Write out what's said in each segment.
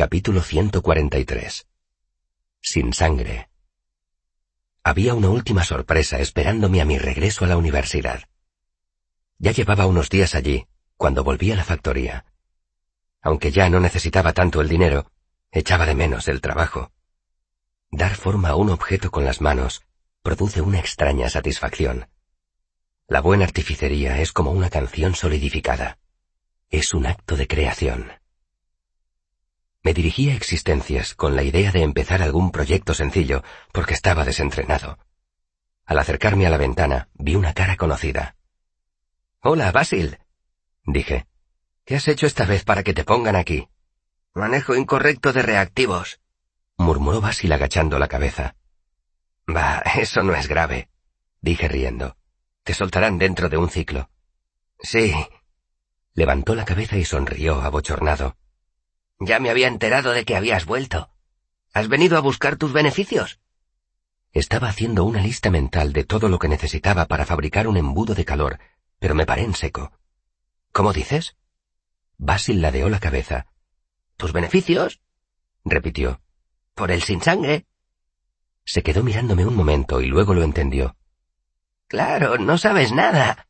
Capítulo 143 Sin sangre Había una última sorpresa esperándome a mi regreso a la universidad. Ya llevaba unos días allí, cuando volví a la factoría. Aunque ya no necesitaba tanto el dinero, echaba de menos el trabajo. Dar forma a un objeto con las manos produce una extraña satisfacción. La buena artificería es como una canción solidificada. Es un acto de creación. Me dirigí a existencias con la idea de empezar algún proyecto sencillo porque estaba desentrenado. Al acercarme a la ventana vi una cara conocida. Hola, Basil, dije. ¿Qué has hecho esta vez para que te pongan aquí? Manejo incorrecto de reactivos, murmuró Basil agachando la cabeza. Bah, eso no es grave, dije riendo. Te soltarán dentro de un ciclo. Sí. Levantó la cabeza y sonrió abochornado. Ya me había enterado de que habías vuelto. ¿Has venido a buscar tus beneficios? Estaba haciendo una lista mental de todo lo que necesitaba para fabricar un embudo de calor, pero me paré en seco. ¿Cómo dices? Basil ladeó la cabeza. ¿Tus beneficios? repitió. Por el sin sangre. Se quedó mirándome un momento y luego lo entendió. Claro, no sabes nada.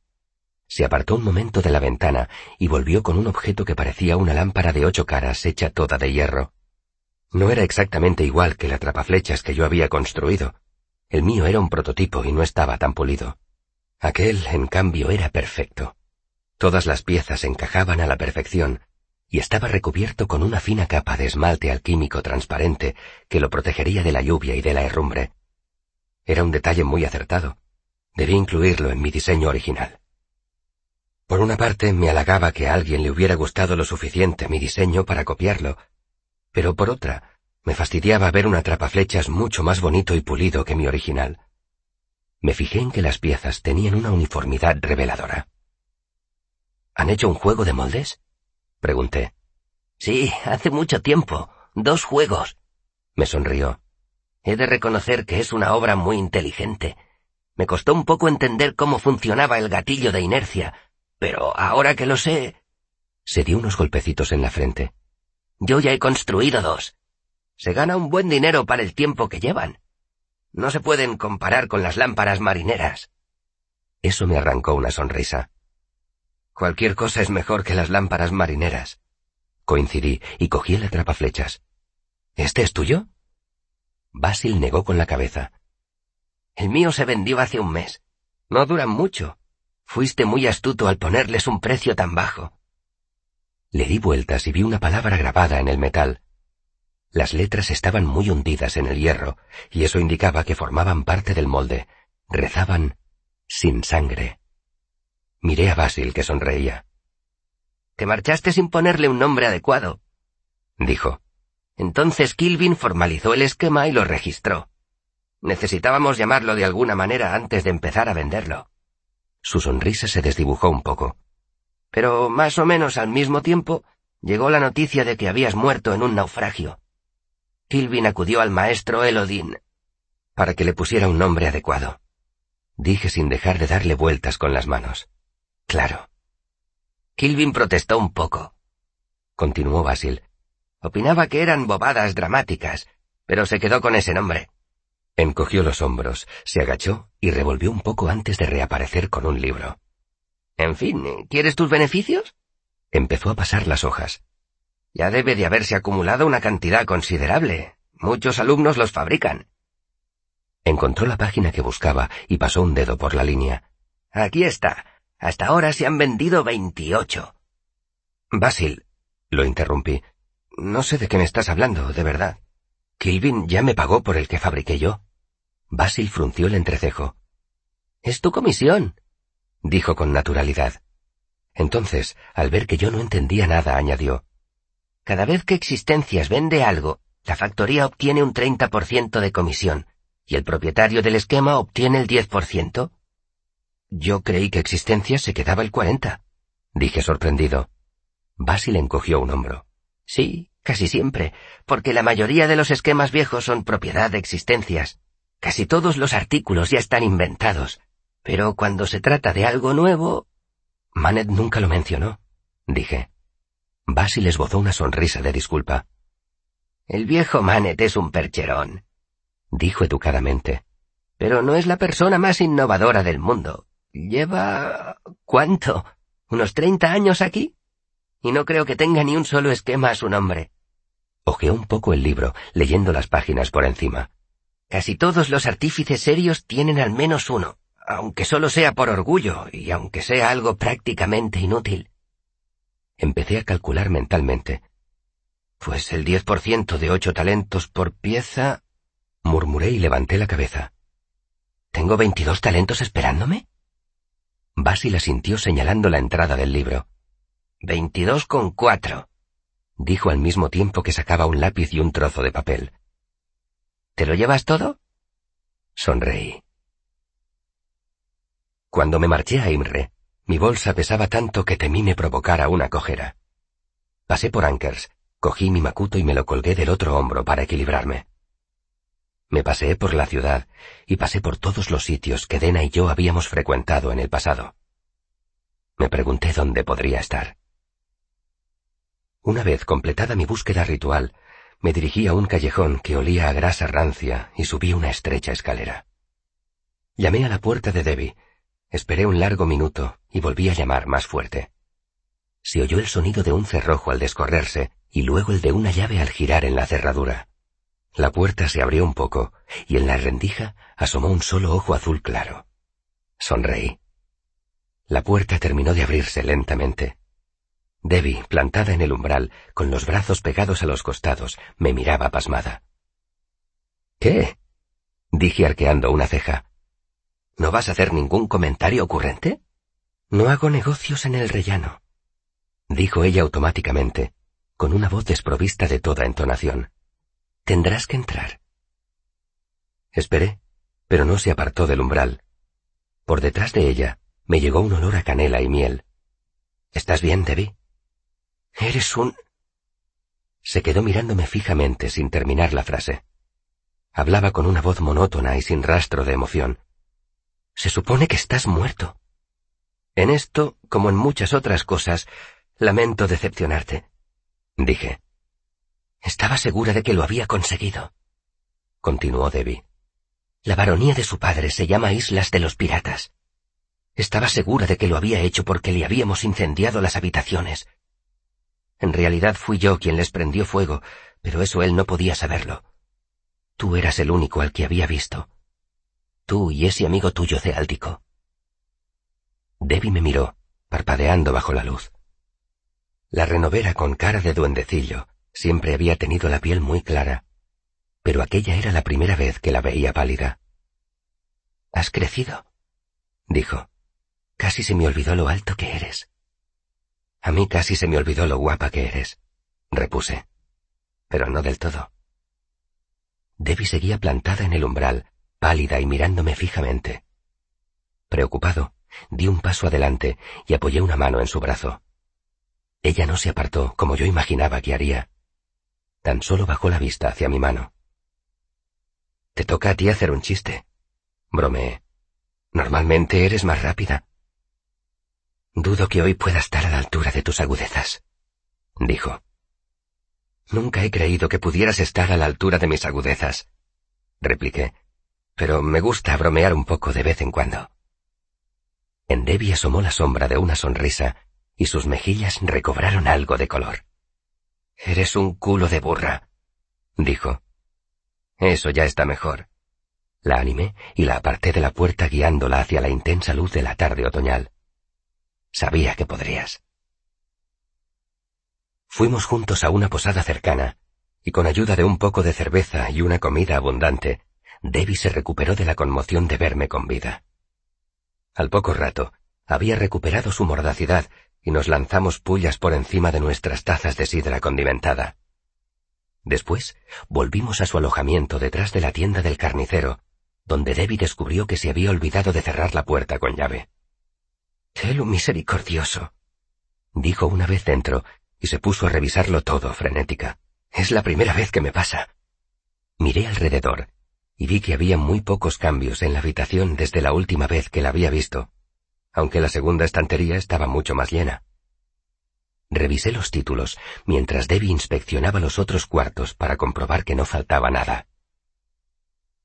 Se apartó un momento de la ventana y volvió con un objeto que parecía una lámpara de ocho caras hecha toda de hierro. No era exactamente igual que la atrapaflechas que yo había construido. El mío era un prototipo y no estaba tan pulido. Aquel, en cambio, era perfecto. Todas las piezas encajaban a la perfección y estaba recubierto con una fina capa de esmalte alquímico transparente que lo protegería de la lluvia y de la herrumbre. Era un detalle muy acertado. Debí incluirlo en mi diseño original. Por una parte, me halagaba que a alguien le hubiera gustado lo suficiente mi diseño para copiarlo, pero por otra, me fastidiaba ver un atrapaflechas mucho más bonito y pulido que mi original. Me fijé en que las piezas tenían una uniformidad reveladora. ¿Han hecho un juego de moldes? Pregunté. Sí, hace mucho tiempo. Dos juegos. Me sonrió. He de reconocer que es una obra muy inteligente. Me costó un poco entender cómo funcionaba el gatillo de inercia, pero ahora que lo sé... Se dio unos golpecitos en la frente. Yo ya he construido dos. Se gana un buen dinero para el tiempo que llevan. No se pueden comparar con las lámparas marineras. Eso me arrancó una sonrisa. Cualquier cosa es mejor que las lámparas marineras. Coincidí y cogí el atrapaflechas. ¿Este es tuyo? Basil negó con la cabeza. El mío se vendió hace un mes. No duran mucho. Fuiste muy astuto al ponerles un precio tan bajo. Le di vueltas y vi una palabra grabada en el metal. Las letras estaban muy hundidas en el hierro, y eso indicaba que formaban parte del molde. Rezaban sin sangre. Miré a Basil, que sonreía. Te marchaste sin ponerle un nombre adecuado, dijo. Entonces Kilvin formalizó el esquema y lo registró. Necesitábamos llamarlo de alguna manera antes de empezar a venderlo. Su sonrisa se desdibujó un poco. Pero más o menos al mismo tiempo llegó la noticia de que habías muerto en un naufragio. Kilvin acudió al maestro Elodin para que le pusiera un nombre adecuado. Dije sin dejar de darle vueltas con las manos. Claro. Kilvin protestó un poco. Continuó Basil. Opinaba que eran bobadas dramáticas, pero se quedó con ese nombre. Encogió los hombros, se agachó y revolvió un poco antes de reaparecer con un libro. En fin, ¿quieres tus beneficios? Empezó a pasar las hojas. Ya debe de haberse acumulado una cantidad considerable. Muchos alumnos los fabrican. Encontró la página que buscaba y pasó un dedo por la línea. Aquí está. Hasta ahora se han vendido veintiocho. Basil, lo interrumpí. No sé de qué me estás hablando, de verdad. Kilvin ya me pagó por el que fabriqué yo. Basil frunció el entrecejo. Es tu comisión, dijo con naturalidad. Entonces, al ver que yo no entendía nada, añadió. Cada vez que Existencias vende algo, la factoría obtiene un 30% de comisión, y el propietario del esquema obtiene el 10%. Yo creí que Existencias se quedaba el 40, dije sorprendido. Basil encogió un hombro. Sí, Casi siempre, porque la mayoría de los esquemas viejos son propiedad de existencias. Casi todos los artículos ya están inventados. Pero cuando se trata de algo nuevo... Manet nunca lo mencionó, dije. Basil esbozó una sonrisa de disculpa. El viejo Manet es un percherón, dijo educadamente. Pero no es la persona más innovadora del mundo. Lleva... ¿cuánto? ¿Unos treinta años aquí? Y no creo que tenga ni un solo esquema a su nombre. Ojeó un poco el libro, leyendo las páginas por encima. Casi todos los artífices serios tienen al menos uno, aunque solo sea por orgullo y aunque sea algo prácticamente inútil. Empecé a calcular mentalmente. Pues el diez por ciento de ocho talentos por pieza... murmuré y levanté la cabeza. ¿Tengo veintidós talentos esperándome? Basil sintió señalando la entrada del libro. Veintidós con cuatro, dijo al mismo tiempo que sacaba un lápiz y un trozo de papel. ¿Te lo llevas todo? Sonreí. Cuando me marché a Imre, mi bolsa pesaba tanto que temí me provocara una cojera. Pasé por Ankers Cogí mi macuto y me lo colgué del otro hombro para equilibrarme. Me paseé por la ciudad y pasé por todos los sitios que Dena y yo habíamos frecuentado en el pasado. Me pregunté dónde podría estar. Una vez completada mi búsqueda ritual, me dirigí a un callejón que olía a grasa rancia y subí una estrecha escalera. Llamé a la puerta de Debbie, esperé un largo minuto y volví a llamar más fuerte. Se oyó el sonido de un cerrojo al descorrerse y luego el de una llave al girar en la cerradura. La puerta se abrió un poco y en la rendija asomó un solo ojo azul claro. Sonreí. La puerta terminó de abrirse lentamente. Debbie, plantada en el umbral, con los brazos pegados a los costados, me miraba pasmada. ¿Qué? dije arqueando una ceja. ¿No vas a hacer ningún comentario ocurrente? No hago negocios en el rellano, dijo ella automáticamente, con una voz desprovista de toda entonación. Tendrás que entrar. Esperé, pero no se apartó del umbral. Por detrás de ella me llegó un olor a canela y miel. ¿Estás bien, Debbie? Eres un... Se quedó mirándome fijamente sin terminar la frase. Hablaba con una voz monótona y sin rastro de emoción. Se supone que estás muerto. En esto, como en muchas otras cosas, lamento decepcionarte dije. Estaba segura de que lo había conseguido. Continuó Debbie. La baronía de su padre se llama Islas de los Piratas. Estaba segura de que lo había hecho porque le habíamos incendiado las habitaciones. En realidad fui yo quien les prendió fuego, pero eso él no podía saberlo. Tú eras el único al que había visto. Tú y ese amigo tuyo ceáltico. Debbie me miró, parpadeando bajo la luz. La renovera con cara de duendecillo siempre había tenido la piel muy clara, pero aquella era la primera vez que la veía pálida. Has crecido, dijo. Casi se me olvidó lo alto que eres. A mí casi se me olvidó lo guapa que eres, repuse. Pero no del todo. Debbie seguía plantada en el umbral, pálida y mirándome fijamente. Preocupado, di un paso adelante y apoyé una mano en su brazo. Ella no se apartó como yo imaginaba que haría. Tan solo bajó la vista hacia mi mano. Te toca a ti hacer un chiste. Bromeé. Normalmente eres más rápida. Dudo que hoy pueda estar a la altura de tus agudezas, dijo. Nunca he creído que pudieras estar a la altura de mis agudezas, repliqué, pero me gusta bromear un poco de vez en cuando. En Debbie asomó la sombra de una sonrisa y sus mejillas recobraron algo de color. Eres un culo de burra, dijo. Eso ya está mejor. La animé y la aparté de la puerta guiándola hacia la intensa luz de la tarde otoñal. Sabía que podrías. Fuimos juntos a una posada cercana, y con ayuda de un poco de cerveza y una comida abundante, Debbie se recuperó de la conmoción de verme con vida. Al poco rato, había recuperado su mordacidad y nos lanzamos pullas por encima de nuestras tazas de sidra condimentada. Después volvimos a su alojamiento detrás de la tienda del carnicero, donde Debbie descubrió que se había olvidado de cerrar la puerta con llave. ¡Qué misericordioso! dijo una vez dentro y se puso a revisarlo todo frenética. Es la primera vez que me pasa. Miré alrededor y vi que había muy pocos cambios en la habitación desde la última vez que la había visto aunque la segunda estantería estaba mucho más llena. Revisé los títulos mientras Debbie inspeccionaba los otros cuartos para comprobar que no faltaba nada.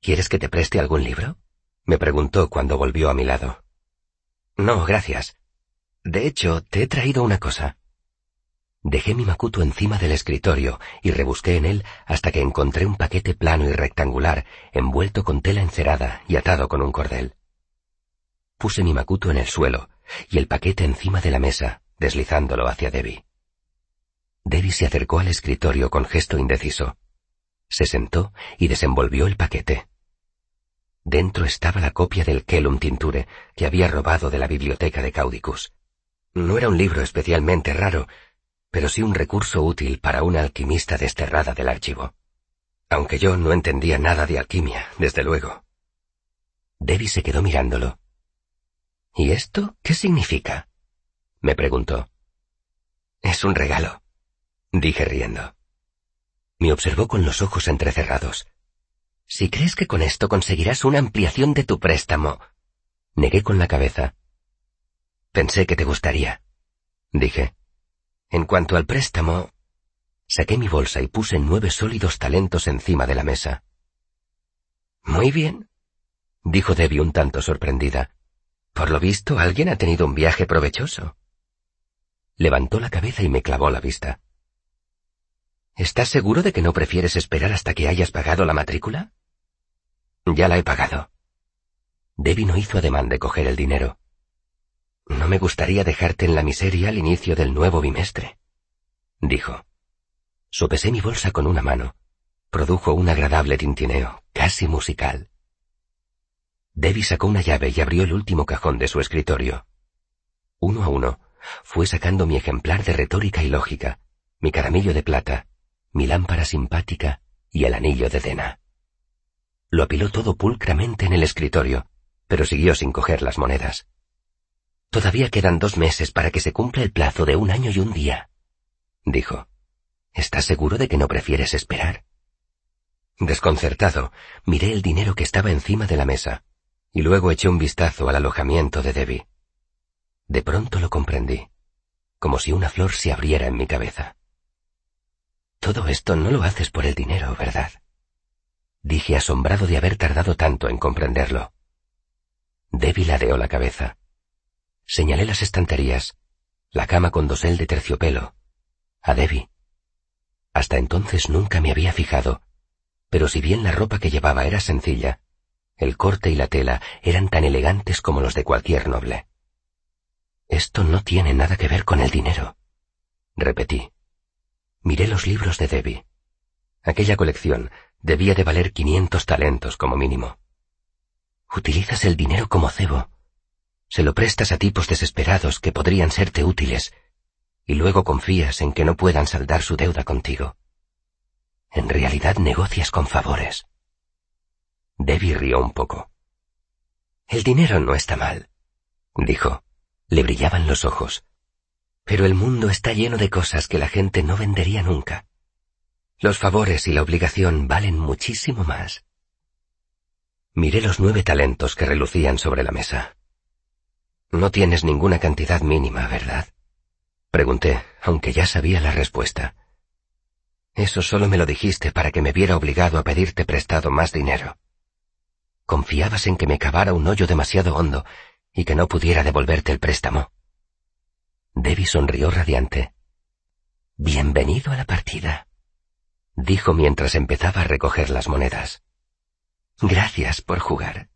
¿Quieres que te preste algún libro? me preguntó cuando volvió a mi lado. No, gracias. De hecho, te he traído una cosa. Dejé mi macuto encima del escritorio y rebusqué en él hasta que encontré un paquete plano y rectangular envuelto con tela encerada y atado con un cordel. Puse mi macuto en el suelo y el paquete encima de la mesa, deslizándolo hacia Debbie. Debbie se acercó al escritorio con gesto indeciso. Se sentó y desenvolvió el paquete. Dentro estaba la copia del Kellum Tinture que había robado de la biblioteca de Caudicus. No era un libro especialmente raro, pero sí un recurso útil para una alquimista desterrada del archivo. Aunque yo no entendía nada de alquimia, desde luego. Debbie se quedó mirándolo. ¿Y esto qué significa? me preguntó. Es un regalo, dije riendo. Me observó con los ojos entrecerrados. Si crees que con esto conseguirás una ampliación de tu préstamo. Negué con la cabeza. Pensé que te gustaría, dije. En cuanto al préstamo, saqué mi bolsa y puse nueve sólidos talentos encima de la mesa. Muy bien, dijo Debbie un tanto sorprendida. Por lo visto, alguien ha tenido un viaje provechoso. Levantó la cabeza y me clavó la vista. ¿Estás seguro de que no prefieres esperar hasta que hayas pagado la matrícula? Ya la he pagado. Debbie no hizo ademán de coger el dinero. No me gustaría dejarte en la miseria al inicio del nuevo bimestre, dijo. Sopesé mi bolsa con una mano. Produjo un agradable tintineo, casi musical. Debbie sacó una llave y abrió el último cajón de su escritorio. Uno a uno, fue sacando mi ejemplar de retórica y lógica, mi caramillo de plata, mi lámpara simpática y el anillo de Dena. Lo apiló todo pulcramente en el escritorio, pero siguió sin coger las monedas. Todavía quedan dos meses para que se cumpla el plazo de un año y un día, dijo. ¿Estás seguro de que no prefieres esperar? Desconcertado, miré el dinero que estaba encima de la mesa, y luego eché un vistazo al alojamiento de Debbie. De pronto lo comprendí, como si una flor se abriera en mi cabeza. Todo esto no lo haces por el dinero, ¿verdad? Dije asombrado de haber tardado tanto en comprenderlo. Debbie ladeó la cabeza. Señalé las estanterías, la cama con dosel de terciopelo, a Debbie. Hasta entonces nunca me había fijado, pero si bien la ropa que llevaba era sencilla, el corte y la tela eran tan elegantes como los de cualquier noble. Esto no tiene nada que ver con el dinero, repetí. Miré los libros de Debbie. Aquella colección debía de valer quinientos talentos como mínimo. Utilizas el dinero como cebo. Se lo prestas a tipos desesperados que podrían serte útiles, y luego confías en que no puedan saldar su deuda contigo. En realidad negocias con favores. Debbie rió un poco. El dinero no está mal, dijo. Le brillaban los ojos. Pero el mundo está lleno de cosas que la gente no vendería nunca. Los favores y la obligación valen muchísimo más. Miré los nueve talentos que relucían sobre la mesa. No tienes ninguna cantidad mínima, ¿verdad? Pregunté, aunque ya sabía la respuesta. Eso solo me lo dijiste para que me viera obligado a pedirte prestado más dinero. Confiabas en que me cavara un hoyo demasiado hondo y que no pudiera devolverte el préstamo. Debbie sonrió radiante. Bienvenido a la partida, dijo mientras empezaba a recoger las monedas. Gracias por jugar.